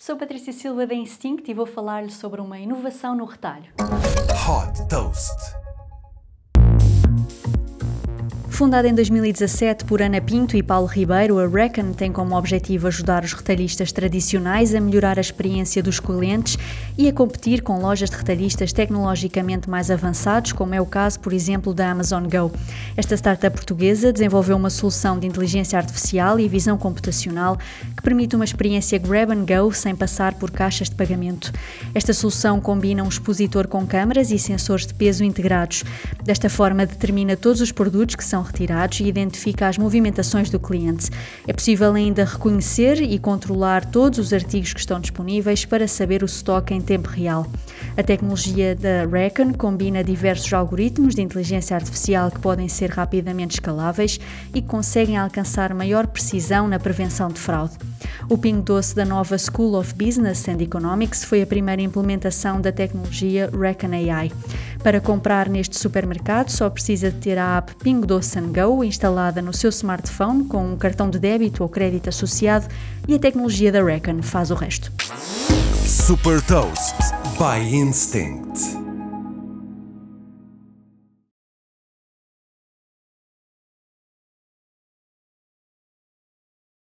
Sou Patrícia Silva da Instinct e vou falar-lhe sobre uma inovação no retalho. Hot Toast. Fundada em 2017 por Ana Pinto e Paulo Ribeiro, a Reckon tem como objetivo ajudar os retalhistas tradicionais a melhorar a experiência dos clientes e a competir com lojas de retalhistas tecnologicamente mais avançados, como é o caso, por exemplo, da Amazon Go. Esta startup portuguesa desenvolveu uma solução de inteligência artificial e visão computacional que permite uma experiência grab and go sem passar por caixas de pagamento. Esta solução combina um expositor com câmaras e sensores de peso integrados. Desta forma, determina todos os produtos que são retirados e identifica as movimentações do cliente. É possível ainda reconhecer e controlar todos os artigos que estão disponíveis para saber o estoque em tempo real. A tecnologia da Recon combina diversos algoritmos de inteligência artificial que podem ser rapidamente escaláveis e conseguem alcançar maior precisão na prevenção de fraude. O Ping Doce da nova School of Business and Economics foi a primeira implementação da tecnologia Recon AI. Para comprar neste supermercado, só precisa de ter a app Ping Doce Go instalada no seu smartphone com um cartão de débito ou crédito associado e a tecnologia da Recon faz o resto. Super Toast by Instinct.